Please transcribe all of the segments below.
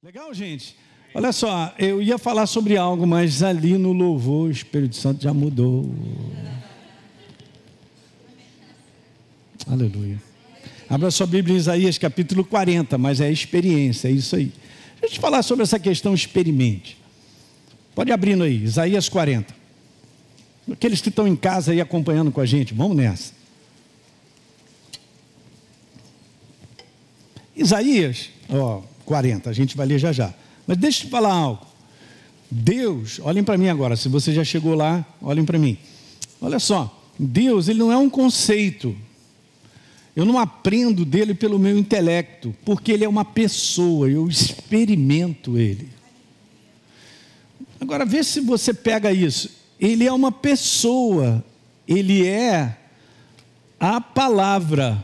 Legal, gente? Olha só, eu ia falar sobre algo, mas ali no louvor o Espírito Santo já mudou. Aleluia. Abra sua Bíblia em Isaías capítulo 40, mas é experiência, é isso aí. Deixa eu te falar sobre essa questão experimente. Pode abrindo aí, Isaías 40. Aqueles que estão em casa aí acompanhando com a gente, vamos nessa. Isaías, ó, 40, a gente vai ler já já. Mas deixa eu te falar algo. Deus, olhem para mim agora, se você já chegou lá, olhem para mim. Olha só, Deus, ele não é um conceito. Eu não aprendo dele pelo meu intelecto, porque ele é uma pessoa, eu experimento ele. Agora vê se você pega isso. Ele é uma pessoa, ele é a palavra.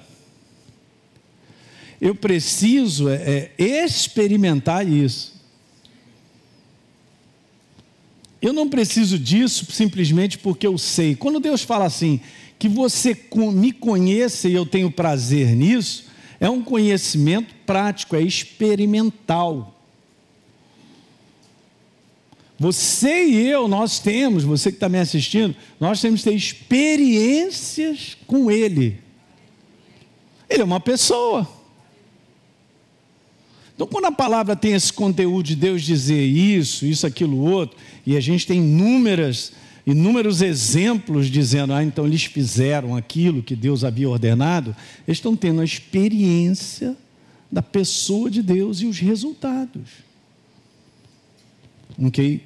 Eu preciso é, é experimentar isso. Eu não preciso disso simplesmente porque eu sei. Quando Deus fala assim, que você me conheça e eu tenho prazer nisso, é um conhecimento prático, é experimental. Você e eu, nós temos, você que está me assistindo, nós temos que ter experiências com Ele. Ele é uma pessoa. Então, quando a palavra tem esse conteúdo de Deus dizer isso, isso, aquilo, outro, e a gente tem inúmeras, inúmeros exemplos dizendo, ah, então eles fizeram aquilo que Deus havia ordenado, eles estão tendo a experiência da pessoa de Deus e os resultados. Ok?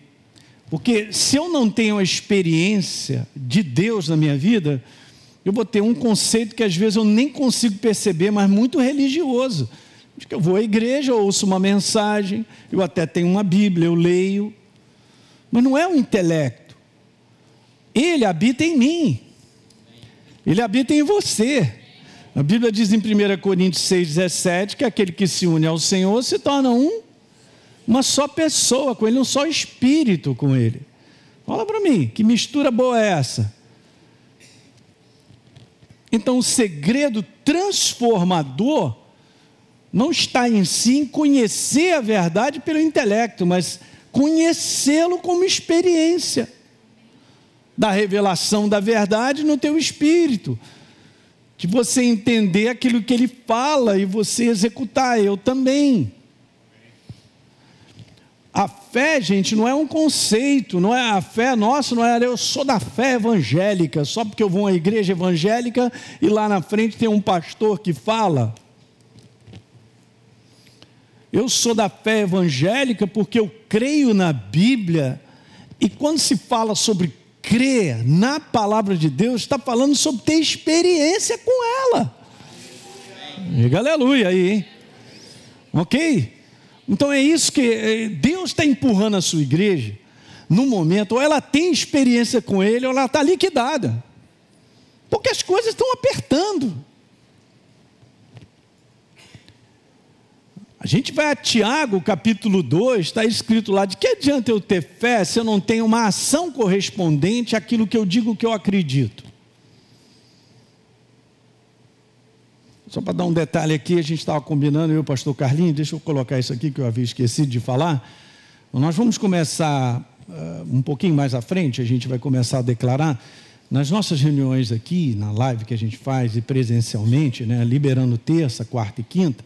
Porque se eu não tenho a experiência de Deus na minha vida, eu vou ter um conceito que às vezes eu nem consigo perceber, mas muito religioso de que eu vou à igreja, ouço uma mensagem, eu até tenho uma Bíblia, eu leio, mas não é o intelecto. Ele habita em mim. Ele habita em você. A Bíblia diz em 1 Coríntios 6,17 que aquele que se une ao Senhor se torna um, uma só pessoa com Ele, um só espírito com Ele. Fala para mim, que mistura boa é essa? Então, o segredo transformador não está em si em conhecer a verdade pelo intelecto, mas conhecê-lo como experiência da revelação da verdade no teu espírito. De você entender aquilo que ele fala e você executar, eu também. A fé, gente, não é um conceito, não é a fé nossa, não é eu sou da fé evangélica, só porque eu vou uma igreja evangélica e lá na frente tem um pastor que fala. Eu sou da fé evangélica porque eu creio na Bíblia, e quando se fala sobre crer na palavra de Deus, está falando sobre ter experiência com ela. Diga aleluia aí, hein? Ok? Então é isso que eh, Deus está empurrando a sua igreja no momento, ou ela tem experiência com Ele, ou ela está liquidada, porque as coisas estão apertando. A gente vai a Tiago, capítulo 2, está escrito lá: de que adianta eu ter fé se eu não tenho uma ação correspondente àquilo que eu digo que eu acredito? Só para dar um detalhe aqui, a gente estava combinando, eu e o pastor Carlinhos, deixa eu colocar isso aqui que eu havia esquecido de falar. Nós vamos começar uh, um pouquinho mais à frente, a gente vai começar a declarar. Nas nossas reuniões aqui, na live que a gente faz e presencialmente, né, liberando terça, quarta e quinta,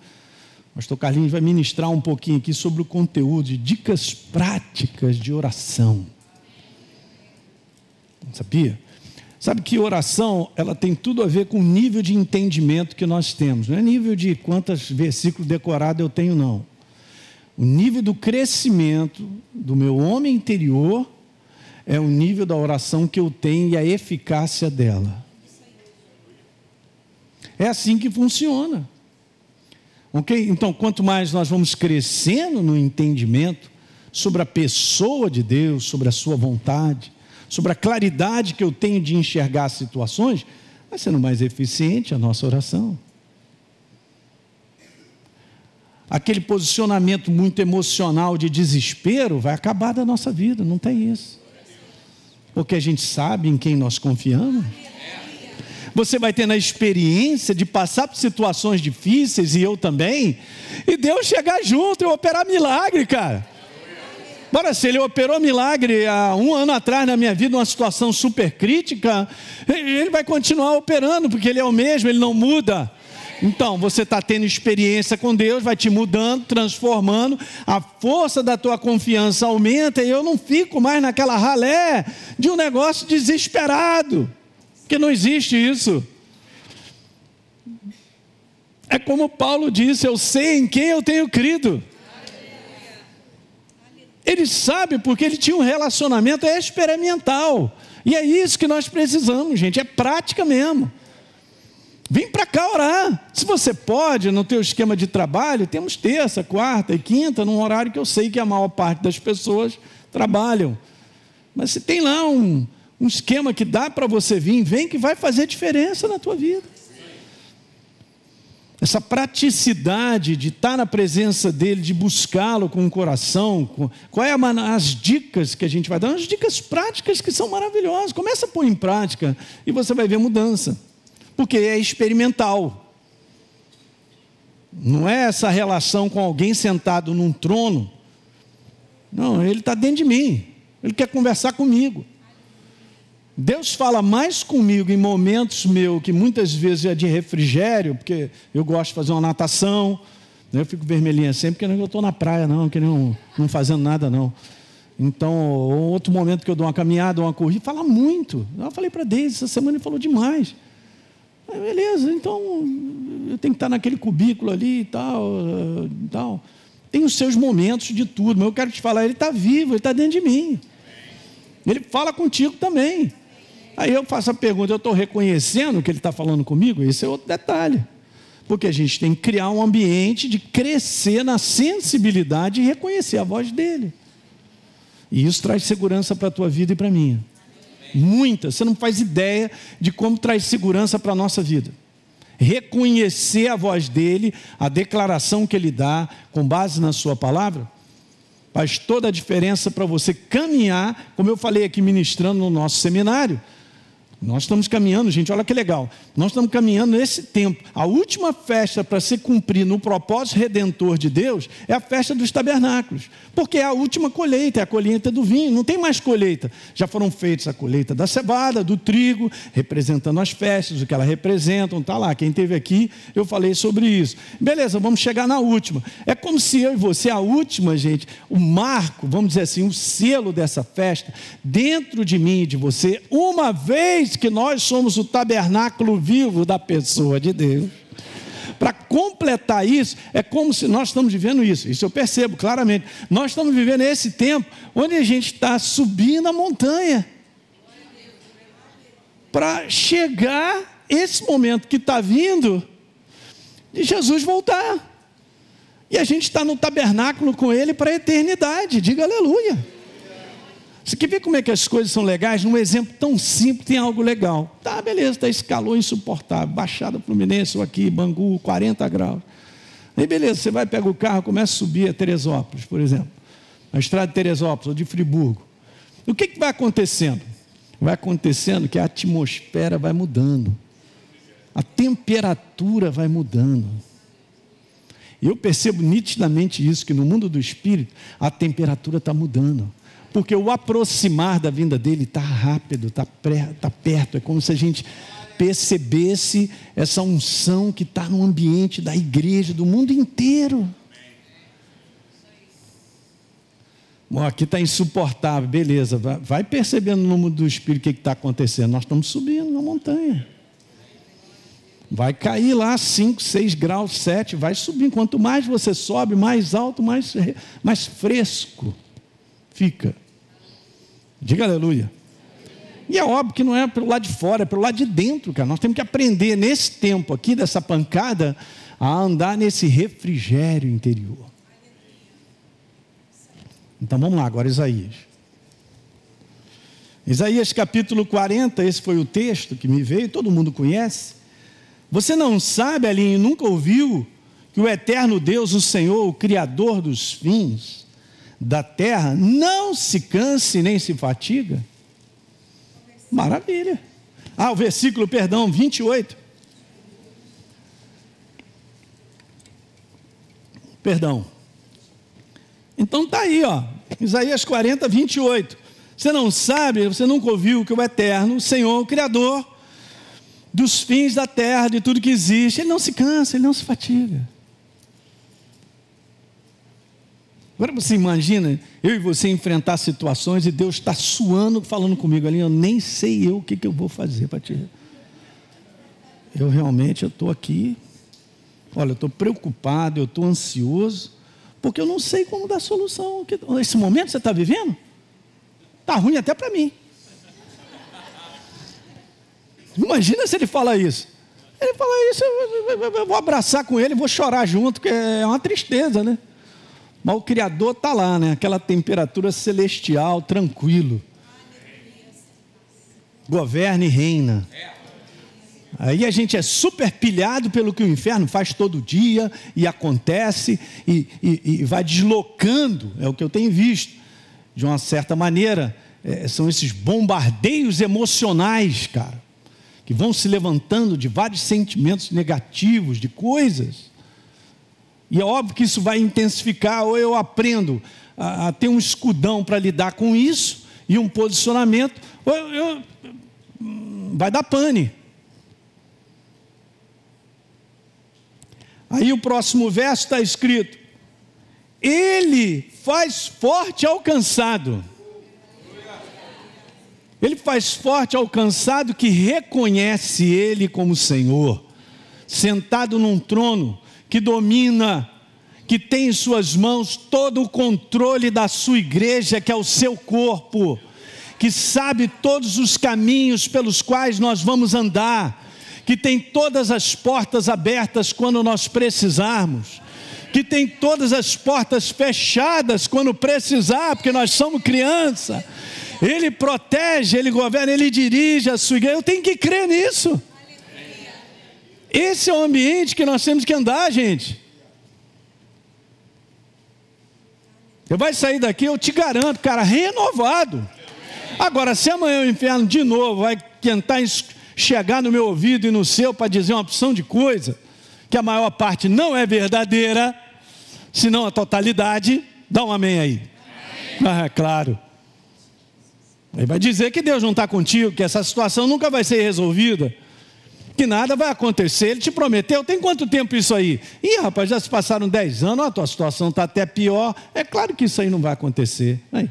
pastor Carlinhos vai ministrar um pouquinho aqui sobre o conteúdo de dicas práticas de oração. Sabia? Sabe que oração, ela tem tudo a ver com o nível de entendimento que nós temos. Não é nível de quantos versículos decorados eu tenho, não. O nível do crescimento do meu homem interior é o nível da oração que eu tenho e a eficácia dela. É assim que funciona. Ok? Então, quanto mais nós vamos crescendo no entendimento sobre a pessoa de Deus, sobre a sua vontade, sobre a claridade que eu tenho de enxergar as situações, vai sendo mais eficiente a nossa oração. Aquele posicionamento muito emocional de desespero vai acabar da nossa vida, não tem isso. Porque a gente sabe em quem nós confiamos. Você vai tendo a experiência de passar por situações difíceis, e eu também, e Deus chegar junto e operar milagre, cara. Bora, se ele operou milagre há um ano atrás na minha vida, uma situação super crítica, ele vai continuar operando, porque ele é o mesmo, ele não muda. Então, você está tendo experiência com Deus, vai te mudando, transformando, a força da tua confiança aumenta e eu não fico mais naquela ralé de um negócio desesperado, porque não existe isso. É como Paulo disse: Eu sei em quem eu tenho crido. Ele sabe porque ele tinha um relacionamento experimental. E é isso que nós precisamos, gente, é prática mesmo. Vem para cá orar. Se você pode, no teu esquema de trabalho, temos terça, quarta e quinta, num horário que eu sei que a maior parte das pessoas trabalham. Mas se tem lá um, um esquema que dá para você vir, vem que vai fazer diferença na tua vida. Essa praticidade de estar na presença dele, de buscá-lo com o coração, com, qual é a, as dicas que a gente vai dar? As dicas práticas que são maravilhosas. Começa a pôr em prática e você vai ver mudança porque é experimental. Não é essa relação com alguém sentado num trono. Não, ele está dentro de mim. Ele quer conversar comigo. Deus fala mais comigo em momentos meus, que muitas vezes é de refrigério, porque eu gosto de fazer uma natação. Né? Eu fico vermelhinha sempre, porque eu estou na praia, não, que não, não fazendo nada, não. Então, outro momento que eu dou uma caminhada, uma corrida, fala muito. Eu falei para Deise, essa semana ele falou demais. Beleza, então eu tenho que estar naquele cubículo ali e tal, e tal. Tem os seus momentos de tudo, mas eu quero te falar, ele está vivo, ele está dentro de mim. Ele fala contigo também. Aí eu faço a pergunta, eu estou reconhecendo que ele está falando comigo? Esse é outro detalhe. Porque a gente tem que criar um ambiente de crescer na sensibilidade e reconhecer a voz dele. E isso traz segurança para a tua vida e para a minha. Muitas. Você não faz ideia de como traz segurança para a nossa vida. Reconhecer a voz dele, a declaração que ele dá, com base na sua palavra, faz toda a diferença para você caminhar, como eu falei aqui ministrando no nosso seminário. Nós estamos caminhando, gente, olha que legal. Nós estamos caminhando nesse tempo. A última festa para se cumprir no propósito redentor de Deus é a festa dos tabernáculos. Porque é a última colheita, é a colheita do vinho, não tem mais colheita. Já foram feitas a colheita da cevada, do trigo, representando as festas, o que elas representam, está lá. Quem teve aqui, eu falei sobre isso. Beleza, vamos chegar na última. É como se eu e você, a última, gente, o marco, vamos dizer assim, o selo dessa festa, dentro de mim e de você, uma vez que nós somos o tabernáculo vivo da pessoa de Deus. Para completar isso, é como se nós estamos vivendo isso, isso eu percebo claramente. Nós estamos vivendo esse tempo onde a gente está subindo a montanha para chegar esse momento que está vindo de Jesus voltar. E a gente está no tabernáculo com Ele para a eternidade, diga aleluia. Você quer ver como é que as coisas são legais? Num exemplo tão simples tem algo legal. Tá, beleza, está esse calor insuportável. Baixada Fluminense ou aqui, Bangu, 40 graus. Aí beleza, você vai, pega o carro, começa a subir a Teresópolis, por exemplo. A estrada de Teresópolis ou de Friburgo. O que, que vai acontecendo? Vai acontecendo que a atmosfera vai mudando. A temperatura vai mudando. Eu percebo nitidamente isso, que no mundo do espírito a temperatura está mudando porque o aproximar da vinda dele está rápido, está tá perto. É como se a gente percebesse essa unção que está no ambiente da igreja, do mundo inteiro. Bom, aqui está insuportável, beleza. Vai percebendo no mundo do Espírito o que está acontecendo. Nós estamos subindo na montanha. Vai cair lá 5, 6 graus, 7, vai subir. Quanto mais você sobe, mais alto, mais, mais fresco fica. Diga aleluia. E é óbvio que não é pelo lado de fora, é pelo lado de dentro, cara. Nós temos que aprender nesse tempo aqui, dessa pancada, a andar nesse refrigério interior. Então vamos lá, agora Isaías. Isaías capítulo 40, esse foi o texto que me veio, todo mundo conhece. Você não sabe, Alinho, nunca ouviu que o eterno Deus, o Senhor, o Criador dos fins, da terra não se canse nem se fatiga. Maravilha. Ah, o versículo, perdão, 28. Perdão. Então tá aí, ó. Isaías 40, 28. Você não sabe, você nunca ouviu que o Eterno, o Senhor, o Criador dos fins da terra, de tudo que existe, Ele não se cansa, Ele não se fatiga. Agora você imagina eu e você enfrentar situações e Deus está suando, falando comigo ali, eu nem sei eu o que, que eu vou fazer para ti. Eu realmente estou aqui, olha, eu estou preocupado, eu estou ansioso, porque eu não sei como dar solução. Esse momento você está vivendo? Está ruim até para mim. Imagina se ele fala isso. Ele fala isso, eu vou abraçar com ele, vou chorar junto, que é uma tristeza, né? Mas o Criador está lá, né? Aquela temperatura celestial, tranquilo. Governa e reina. Aí a gente é super pilhado pelo que o inferno faz todo dia e acontece e, e, e vai deslocando, é o que eu tenho visto. De uma certa maneira, é, são esses bombardeios emocionais, cara, que vão se levantando de vários sentimentos negativos, de coisas. E é óbvio que isso vai intensificar, ou eu aprendo a, a ter um escudão para lidar com isso, e um posicionamento, ou eu, eu, vai dar pane. Aí o próximo verso está escrito: Ele faz forte ao cansado. Ele faz forte ao cansado que reconhece Ele como Senhor, sentado num trono, que domina, que tem em suas mãos todo o controle da sua igreja, que é o seu corpo, que sabe todos os caminhos pelos quais nós vamos andar, que tem todas as portas abertas quando nós precisarmos, que tem todas as portas fechadas quando precisar, porque nós somos criança. Ele protege, ele governa, ele dirige a sua igreja. Eu tenho que crer nisso. Esse é o ambiente que nós temos que andar, gente. Você vai sair daqui, eu te garanto, cara, renovado. Agora, se amanhã o inferno de novo vai tentar chegar no meu ouvido e no seu para dizer uma opção de coisa, que a maior parte não é verdadeira, senão a totalidade, dá um amém aí. Ah, é claro. Ele vai dizer que Deus não está contigo, que essa situação nunca vai ser resolvida que nada vai acontecer. Ele te prometeu, tem quanto tempo isso aí? Ih, rapaz, já se passaram 10 anos, a tua situação está até pior. É claro que isso aí não vai acontecer. Aí.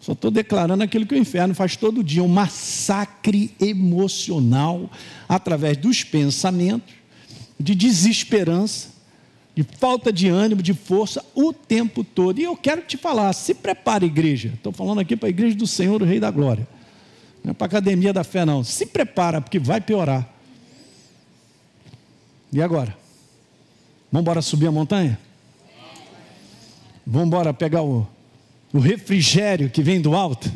Só estou declarando aquilo que o inferno faz todo dia, um massacre emocional através dos pensamentos, de desesperança, de falta de ânimo, de força, o tempo todo. E eu quero te falar, se prepare, igreja. Estou falando aqui para a igreja do Senhor, o Rei da Glória. Não é para a academia da fé, não. Se prepara, porque vai piorar. E agora? Vamos embora subir a montanha? Vamos embora pegar o, o refrigério que vem do alto?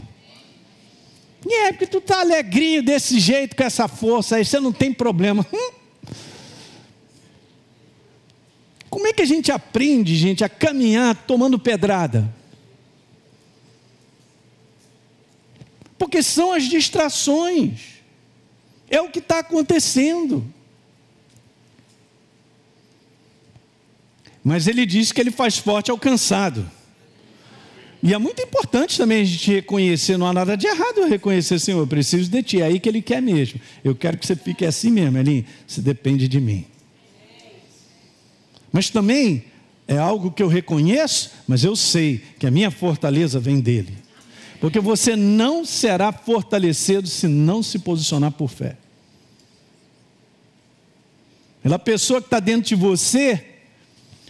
É, porque tu tá alegrinho desse jeito, com essa força aí, você não tem problema. Hum? Como é que a gente aprende, gente, a caminhar tomando pedrada? Porque são as distrações. É o que está acontecendo. Mas ele diz que ele faz forte ao cansado. E é muito importante também a gente reconhecer, não há nada de errado eu reconhecer, Senhor, eu preciso de Ti, é aí que Ele quer mesmo. Eu quero que você fique assim mesmo, Elinho, você depende de mim. Mas também é algo que eu reconheço, mas eu sei que a minha fortaleza vem dEle. Porque você não será fortalecido se não se posicionar por fé. Aquela pessoa que está dentro de você,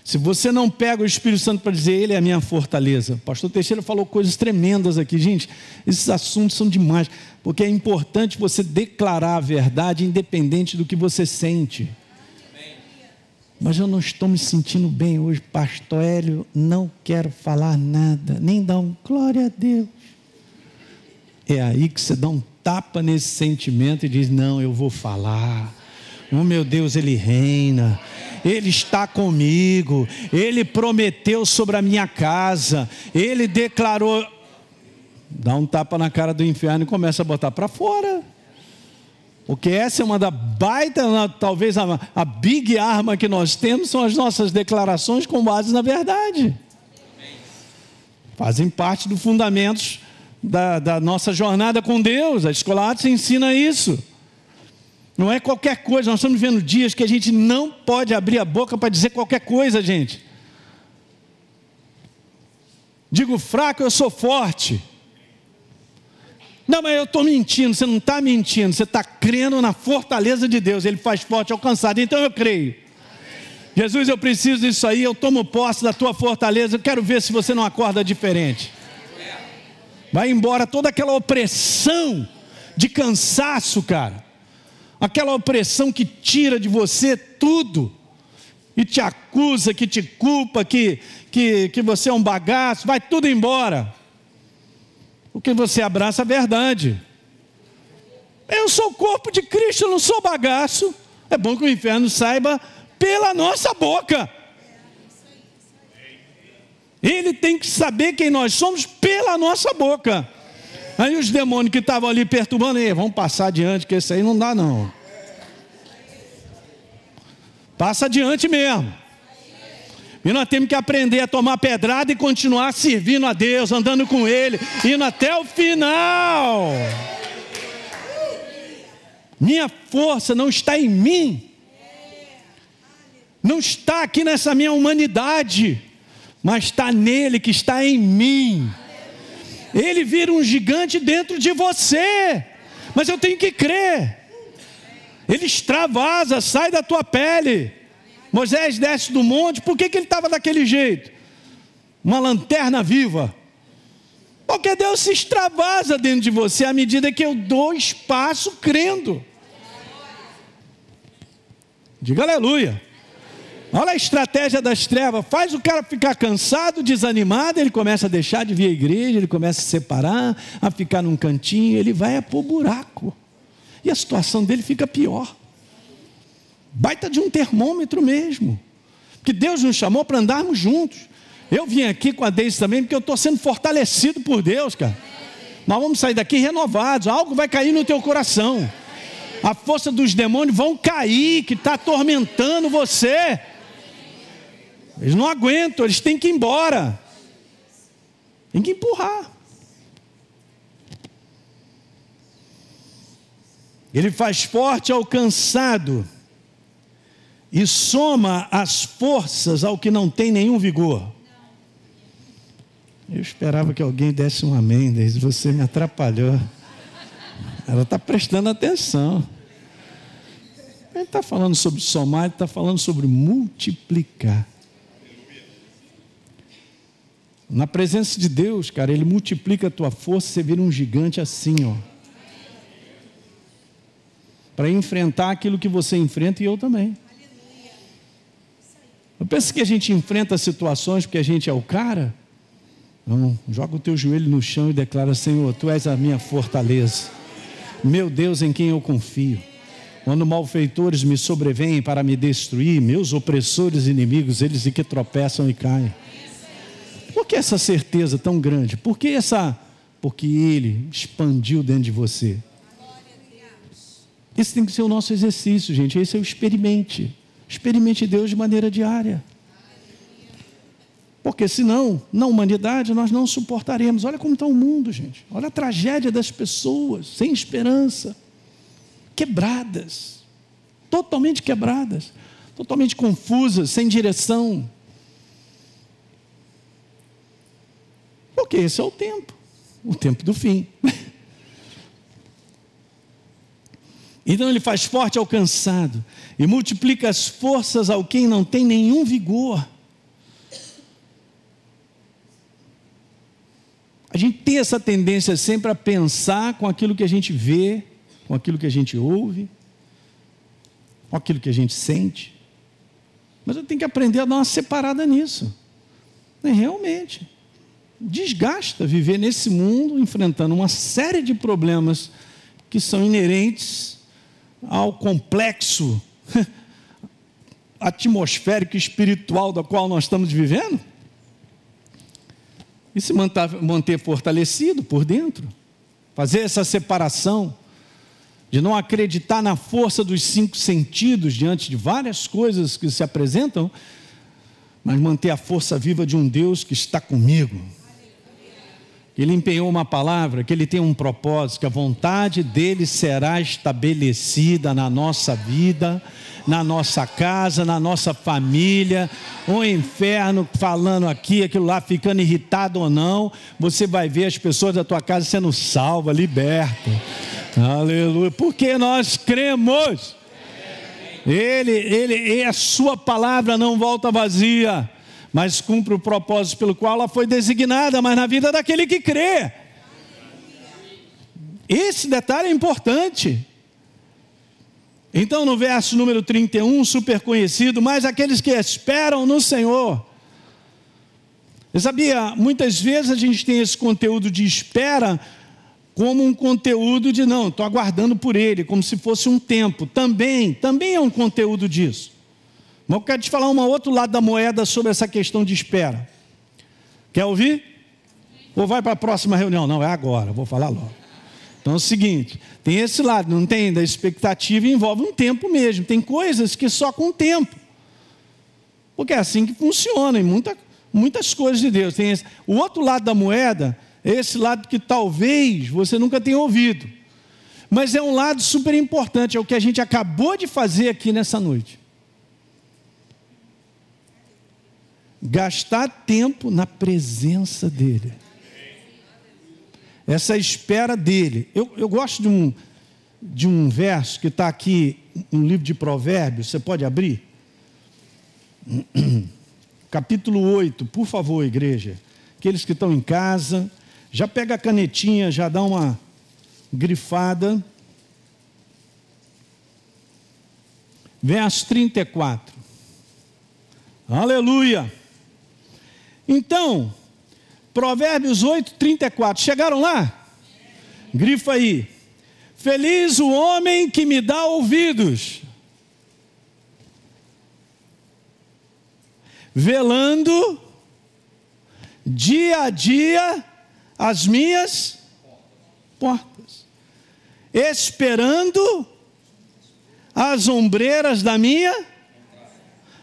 se você não pega o Espírito Santo para dizer, Ele é a minha fortaleza. O pastor Teixeira falou coisas tremendas aqui, gente. Esses assuntos são demais, porque é importante você declarar a verdade, independente do que você sente. Mas eu não estou me sentindo bem hoje, pastor Hélio, não quero falar nada, nem dar um glória a Deus. É aí que você dá um tapa nesse sentimento e diz: Não, eu vou falar. Oh meu Deus, Ele reina, Ele está comigo, Ele prometeu sobre a minha casa, Ele declarou. Dá um tapa na cara do inferno e começa a botar para fora. Porque essa é uma da baita, talvez a, a big arma que nós temos, são as nossas declarações com base na verdade. Fazem parte dos fundamentos da, da nossa jornada com Deus. A escola Atos ensina isso. Não é qualquer coisa, nós estamos vivendo dias que a gente não pode abrir a boca para dizer qualquer coisa, gente. Digo fraco, eu sou forte. Não, mas eu estou mentindo. Você não está mentindo, você está crendo na fortaleza de Deus. Ele faz forte alcançado, então eu creio. Jesus, eu preciso disso aí, eu tomo posse da tua fortaleza. Eu quero ver se você não acorda diferente. Vai embora toda aquela opressão de cansaço, cara. Aquela opressão que tira de você tudo e te acusa, que te culpa, que, que, que você é um bagaço, vai tudo embora. Porque você abraça a verdade. Eu sou o corpo de Cristo, eu não sou bagaço. É bom que o inferno saiba pela nossa boca. Ele tem que saber quem nós somos pela nossa boca. Aí os demônios que estavam ali perturbando, vamos passar adiante, que esse aí não dá não. Passa adiante mesmo. E nós temos que aprender a tomar pedrada e continuar servindo a Deus, andando com Ele, indo até o final. Minha força não está em mim, não está aqui nessa minha humanidade, mas está nele que está em mim. Ele vira um gigante dentro de você, mas eu tenho que crer. Ele extravasa, sai da tua pele. Moisés desce do monte, por que, que ele estava daquele jeito? Uma lanterna viva. Porque Deus se extravasa dentro de você à medida que eu dou espaço crendo. Diga aleluia. Olha a estratégia das trevas, faz o cara ficar cansado, desanimado, ele começa a deixar de vir à igreja, ele começa a se separar, a ficar num cantinho, ele vai a pôr buraco. E a situação dele fica pior. Baita de um termômetro mesmo. Que Deus nos chamou para andarmos juntos. Eu vim aqui com a Deise também, porque eu estou sendo fortalecido por Deus, cara. Nós vamos sair daqui renovados. Algo vai cair no teu coração. A força dos demônios vão cair, que está atormentando você. Eles não aguentam, eles têm que ir embora. Tem que empurrar. Ele faz forte ao cansado e soma as forças ao que não tem nenhum vigor. Eu esperava que alguém desse um amém, desde você me atrapalhou. Ela está prestando atenção. Ele está falando sobre somar, ele está falando sobre multiplicar. Na presença de Deus, cara, Ele multiplica a tua força, você vira um gigante assim, ó. Para enfrentar aquilo que você enfrenta e eu também. Eu penso que a gente enfrenta situações porque a gente é o cara. Não, joga o teu joelho no chão e declara: Senhor, tu és a minha fortaleza, meu Deus em quem eu confio. Quando malfeitores me sobrevêm para me destruir, meus opressores e inimigos, eles que tropeçam e caem. Que essa certeza tão grande? Por que essa? Porque Ele expandiu dentro de você. Esse tem que ser o nosso exercício, gente. Esse é o experimente. Experimente Deus de maneira diária. Porque senão, na humanidade, nós não suportaremos. Olha como está o mundo, gente. Olha a tragédia das pessoas, sem esperança, quebradas, totalmente quebradas, totalmente confusas, sem direção. Porque esse é o tempo, o tempo do fim. Então ele faz forte ao cansado e multiplica as forças ao quem não tem nenhum vigor. A gente tem essa tendência sempre a pensar com aquilo que a gente vê, com aquilo que a gente ouve, com aquilo que a gente sente. Mas eu tenho que aprender a dar uma separada nisso. É, realmente. Desgasta viver nesse mundo enfrentando uma série de problemas que são inerentes ao complexo atmosférico espiritual da qual nós estamos vivendo? E se manter, fortalecido por dentro? Fazer essa separação de não acreditar na força dos cinco sentidos diante de várias coisas que se apresentam, mas manter a força viva de um Deus que está comigo. Ele empenhou uma palavra, que ele tem um propósito, que a vontade dele será estabelecida na nossa vida, na nossa casa, na nossa família. O inferno falando aqui, aquilo lá, ficando irritado ou não, você vai ver as pessoas da tua casa sendo salvas, libertas. Aleluia. Porque nós cremos. Ele, ele, e a sua palavra não volta vazia, mas cumpre o propósito pelo qual ela foi designada, mas na vida daquele que crê. Esse detalhe é importante. Então, no verso número 31, super conhecido, mas aqueles que esperam no Senhor. Você sabia, muitas vezes a gente tem esse conteúdo de espera como um conteúdo de não, estou aguardando por ele, como se fosse um tempo. Também, também é um conteúdo disso. Mas eu quero te falar um outro lado da moeda sobre essa questão de espera. Quer ouvir? Ou vai para a próxima reunião? Não, é agora, vou falar logo. Então é o seguinte: tem esse lado, não tem? Da expectativa envolve um tempo mesmo. Tem coisas que só com tempo. Porque é assim que funciona em muita, muitas coisas de Deus. Tem esse. O outro lado da moeda esse lado que talvez você nunca tenha ouvido. Mas é um lado super importante, é o que a gente acabou de fazer aqui nessa noite. Gastar tempo na presença dEle. Essa espera dEle. Eu, eu gosto de um, de um verso que está aqui no livro de Provérbios, você pode abrir? Capítulo 8, por favor, igreja. Aqueles que estão em casa, já pega a canetinha, já dá uma grifada. Verso 34. Aleluia. Então, Provérbios 8, 34. Chegaram lá? Grifa aí. Feliz o homem que me dá ouvidos, velando dia a dia as minhas portas, esperando as ombreiras da minha,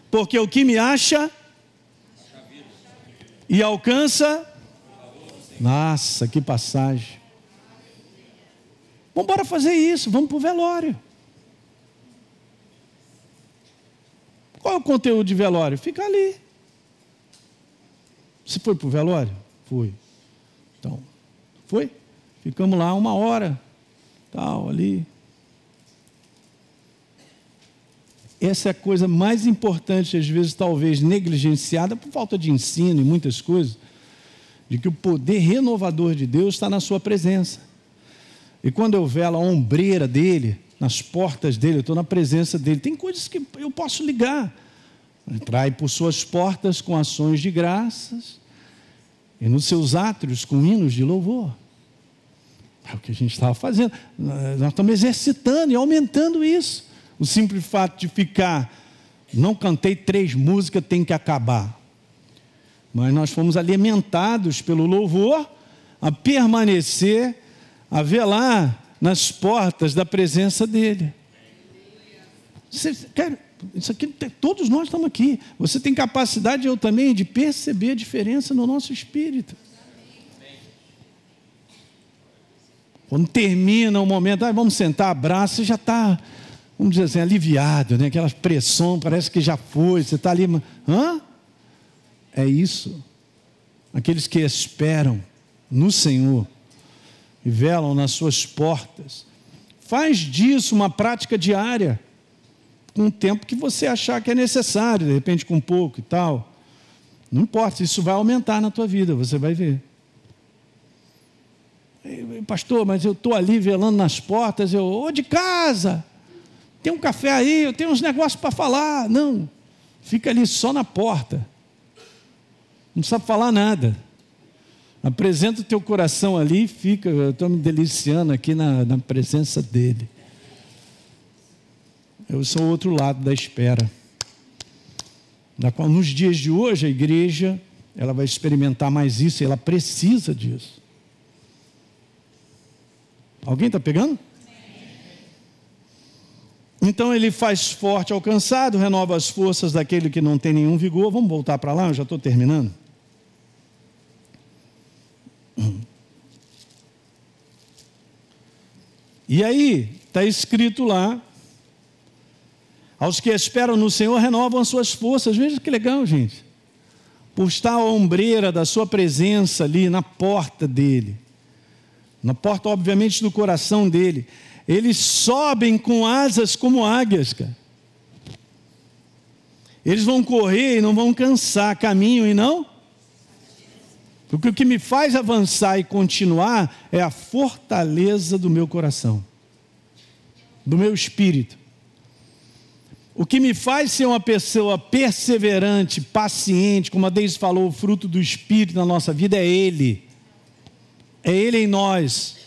porque o que me acha e alcança. Nossa, que passagem. Vamos embora fazer isso, vamos para o velório. Qual é o conteúdo de velório? Fica ali. Você foi para o velório? Fui. Então, foi? Ficamos lá uma hora, tal, ali. Essa é a coisa mais importante, às vezes, talvez negligenciada por falta de ensino e muitas coisas, de que o poder renovador de Deus está na sua presença. E quando eu velo a ombreira dele, nas portas dele, eu estou na presença dele. Tem coisas que eu posso ligar. Entrar por suas portas com ações de graças, e nos seus átrios com hinos de louvor. É o que a gente estava fazendo. Nós estamos exercitando e aumentando isso. O simples fato de ficar, não cantei três músicas, tem que acabar. Mas nós fomos alimentados pelo louvor a permanecer, a velar nas portas da presença dEle. Você, cara, isso aqui, todos nós estamos aqui. Você tem capacidade, eu também, de perceber a diferença no nosso espírito. Quando termina o momento, ah, vamos sentar, abraço, você já está, vamos dizer assim, aliviado, né? aquela pressão, parece que já foi, você está ali. Hã? É isso. Aqueles que esperam no Senhor e velam nas suas portas. Faz disso uma prática diária com o tempo que você achar que é necessário, de repente com pouco e tal. Não importa, isso vai aumentar na tua vida, você vai ver. Pastor, mas eu estou ali velando nas portas, eu, ô de casa, tem um café aí, eu tenho uns negócios para falar. Não, fica ali só na porta. Não precisa falar nada. Apresenta o teu coração ali fica, eu estou me deliciando aqui na, na presença dele. Eu sou o outro lado da espera. Na qual, nos dias de hoje, a igreja ela vai experimentar mais isso, ela precisa disso. Alguém está pegando? Então ele faz forte ao cansado, renova as forças daquele que não tem nenhum vigor. Vamos voltar para lá, eu já estou terminando. E aí, está escrito lá: aos que esperam no Senhor renovam as suas forças. Veja que legal, gente. Por estar a ombreira da sua presença ali na porta dele, na porta, obviamente, do coração dele, eles sobem com asas como águias, cara. Eles vão correr e não vão cansar, caminho e não porque o que me faz avançar e continuar é a fortaleza do meu coração, do meu espírito. O que me faz ser uma pessoa perseverante, paciente, como a Deise falou, o fruto do Espírito na nossa vida é Ele. É Ele em nós.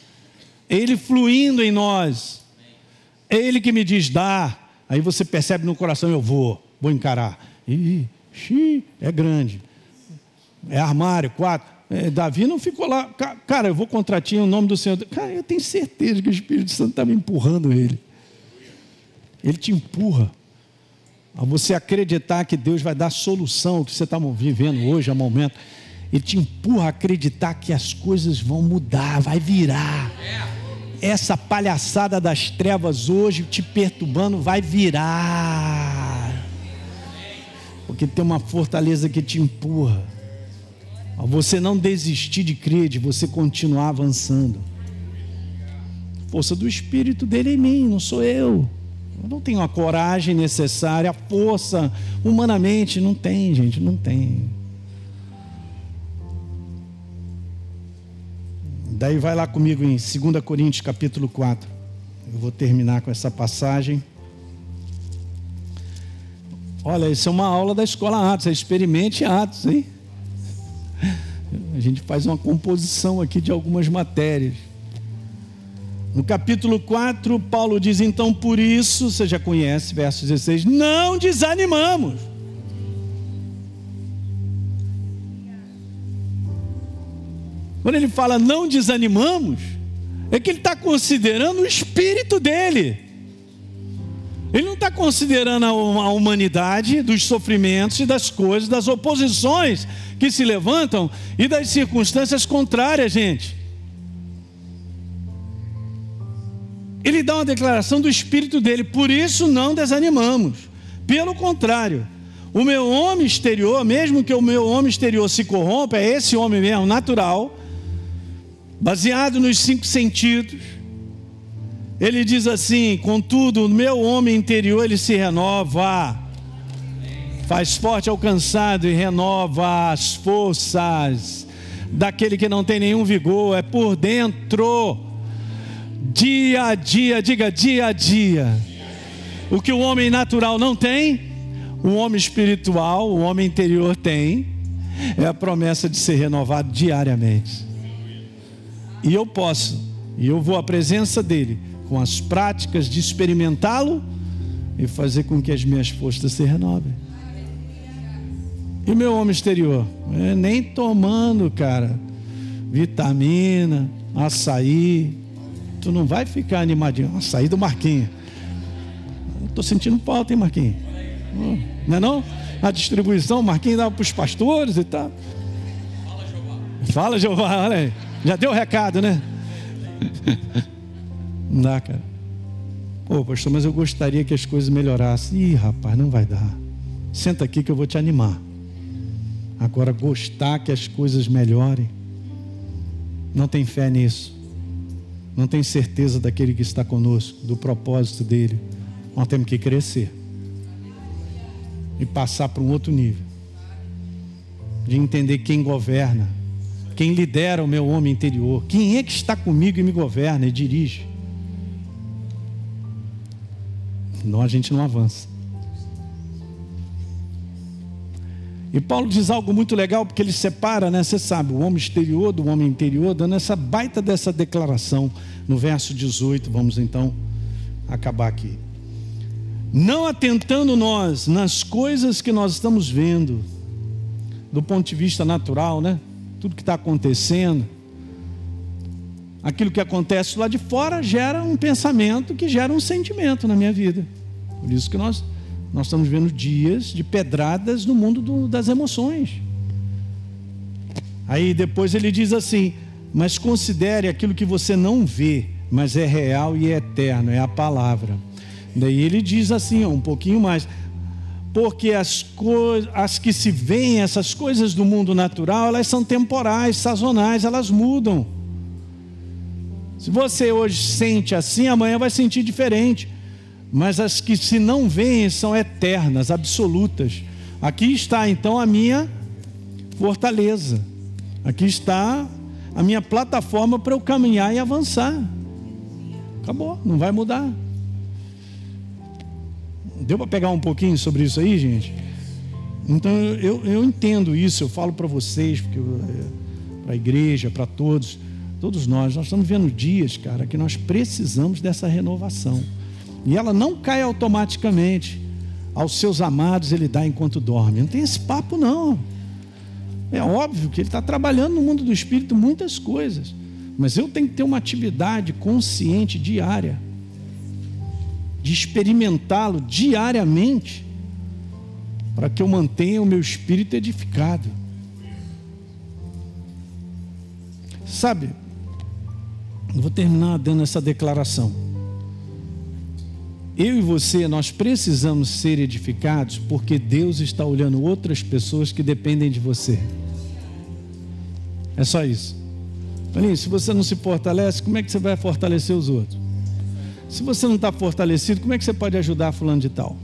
Ele fluindo em nós. É Ele que me diz, dá. Aí você percebe no coração, eu vou, vou encarar. Ih, é grande. É armário, quatro. É, Davi não ficou lá, cara, eu vou contra ti em nome do Senhor. Cara, eu tenho certeza que o Espírito Santo estava empurrando ele. Ele te empurra a você acreditar que Deus vai dar solução ao que você está vivendo hoje, a momento. Ele te empurra a acreditar que as coisas vão mudar, vai virar. Essa palhaçada das trevas hoje te perturbando vai virar. Porque tem uma fortaleza que te empurra você não desistir de crer, de você continuar avançando. Força do Espírito dele em mim, não sou eu. Eu não tenho a coragem necessária, a força, humanamente, não tem, gente, não tem. Daí vai lá comigo em 2 Coríntios capítulo 4. Eu vou terminar com essa passagem. Olha, isso é uma aula da escola Atos, é experimente Atos, hein? A gente faz uma composição aqui de algumas matérias. No capítulo 4, Paulo diz: Então por isso, você já conhece, verso 16: Não desanimamos. Quando ele fala não desanimamos, é que ele está considerando o espírito dele. Ele não está considerando a humanidade dos sofrimentos e das coisas, das oposições que se levantam e das circunstâncias contrárias, gente. Ele dá uma declaração do espírito dele, por isso não desanimamos. Pelo contrário, o meu homem exterior, mesmo que o meu homem exterior se corrompa, é esse homem mesmo, natural, baseado nos cinco sentidos ele diz assim: contudo, o meu homem interior ele se renova, faz forte ao cansado e renova as forças daquele que não tem nenhum vigor, é por dentro, dia a dia, diga dia a dia. O que o homem natural não tem, o homem espiritual, o homem interior tem, é a promessa de ser renovado diariamente. E eu posso, e eu vou à presença dele com as práticas de experimentá-lo e fazer com que as minhas forças se renovem. E meu homem exterior? É, nem tomando, cara, vitamina, açaí. Tu não vai ficar animadinho. Açaí do Marquinhos. Estou sentindo falta, hein, Marquinhos? Não é não? A distribuição, Marquinhos dava para os pastores e tal. Fala, Jeová. Fala, Jeová, olha aí. Já deu o recado, né? Não dá, cara. Pô, pastor, mas eu gostaria que as coisas melhorassem. Ih, rapaz, não vai dar. Senta aqui que eu vou te animar. Agora, gostar que as coisas melhorem, não tem fé nisso. Não tem certeza daquele que está conosco, do propósito dele. Nós temos que crescer e passar para um outro nível de entender quem governa, quem lidera o meu homem interior, quem é que está comigo e me governa e dirige. Senão a gente não avança. E Paulo diz algo muito legal, porque ele separa, né? Você sabe, o homem exterior do homem interior, dando essa baita dessa declaração no verso 18. Vamos então acabar aqui. Não atentando nós nas coisas que nós estamos vendo, do ponto de vista natural, né? Tudo que está acontecendo, aquilo que acontece lá de fora gera um pensamento que gera um sentimento na minha vida. Por isso que nós, nós estamos vendo dias de pedradas no mundo do, das emoções. Aí depois ele diz assim: Mas considere aquilo que você não vê, mas é real e é eterno, é a palavra. Daí ele diz assim, ó, um pouquinho mais: Porque as, coisas, as que se veem, essas coisas do mundo natural, elas são temporais, sazonais, elas mudam. Se você hoje sente assim, amanhã vai sentir diferente. Mas as que se não veem são eternas, absolutas. Aqui está então a minha fortaleza. Aqui está a minha plataforma para eu caminhar e avançar. Acabou, não vai mudar. Deu para pegar um pouquinho sobre isso aí, gente? Então eu, eu entendo isso, eu falo para vocês, porque é, para a igreja, para todos, todos nós, nós estamos vendo dias, cara, que nós precisamos dessa renovação. E ela não cai automaticamente. Aos seus amados ele dá enquanto dorme. Não tem esse papo, não. É óbvio que ele está trabalhando no mundo do espírito muitas coisas, mas eu tenho que ter uma atividade consciente diária, de experimentá-lo diariamente, para que eu mantenha o meu espírito edificado. Sabe, eu vou terminar dando essa declaração. Eu e você, nós precisamos ser edificados porque Deus está olhando outras pessoas que dependem de você. É só isso. Toninho, se você não se fortalece, como é que você vai fortalecer os outros? Se você não está fortalecido, como é que você pode ajudar fulano de tal?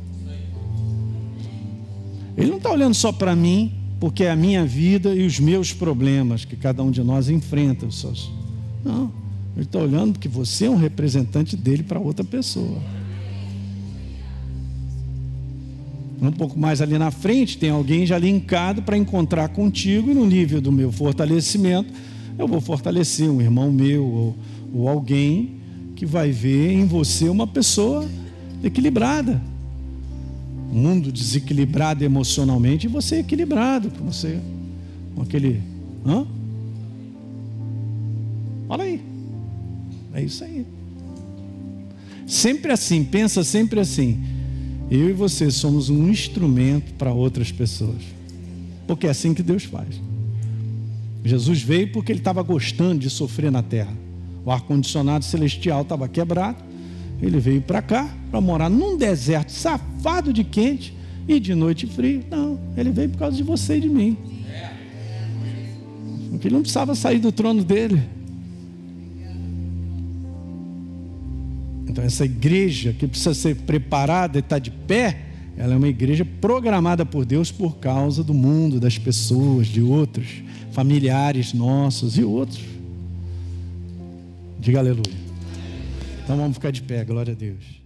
Ele não está olhando só para mim, porque é a minha vida e os meus problemas que cada um de nós enfrenta. Não, ele está olhando porque você é um representante dele para outra pessoa. Um pouco mais ali na frente, tem alguém já linkado para encontrar contigo, e no nível do meu fortalecimento, eu vou fortalecer um irmão meu ou, ou alguém que vai ver em você uma pessoa equilibrada. Um mundo desequilibrado emocionalmente e você equilibrado, com você com aquele. Hã? Olha aí. É isso aí. Sempre assim, pensa sempre assim. Eu e você somos um instrumento para outras pessoas. Porque é assim que Deus faz. Jesus veio porque ele estava gostando de sofrer na terra. O ar-condicionado celestial estava quebrado. Ele veio para cá para morar num deserto safado de quente e de noite frio. Não, ele veio por causa de você e de mim. Porque ele não precisava sair do trono dele. Então, essa igreja que precisa ser preparada e estar tá de pé, ela é uma igreja programada por Deus por causa do mundo, das pessoas, de outros, familiares nossos e outros. Diga aleluia. Então vamos ficar de pé, glória a Deus.